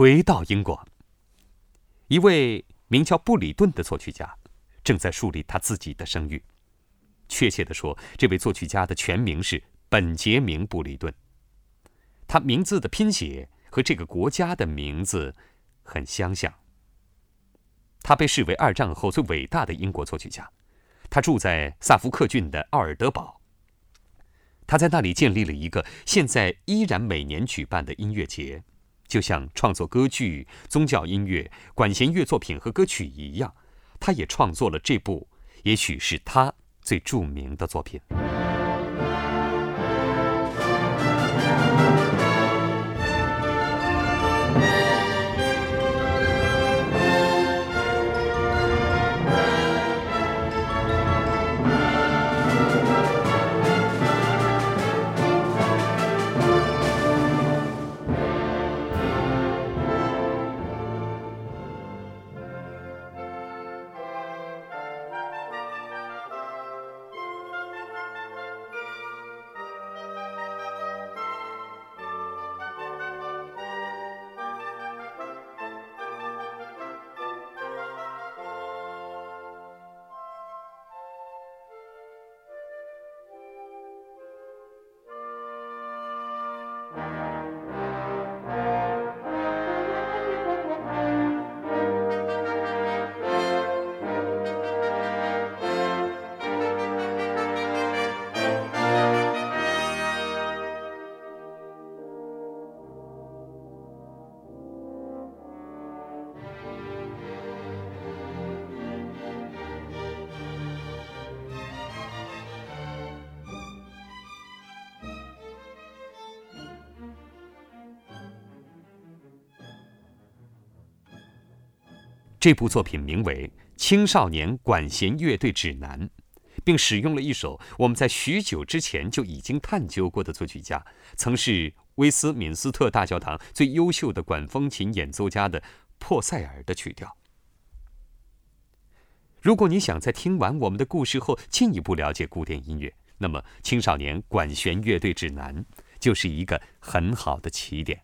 回到英国，一位名叫布里顿的作曲家正在树立他自己的声誉。确切地说，这位作曲家的全名是本杰明·布里顿。他名字的拼写和这个国家的名字很相像。他被视为二战后最伟大的英国作曲家。他住在萨福克郡的奥尔德堡。他在那里建立了一个现在依然每年举办的音乐节，就像创作歌剧、宗教音乐、管弦乐作品和歌曲一样。他也创作了这部，也许是他最著名的作品。这部作品名为《青少年管弦乐队指南》，并使用了一首我们在许久之前就已经探究过的作曲家，曾是威斯敏斯特大教堂最优秀的管风琴演奏家的珀塞尔的曲调。如果你想在听完我们的故事后进一步了解古典音乐，那么《青少年管弦乐队指南》就是一个很好的起点。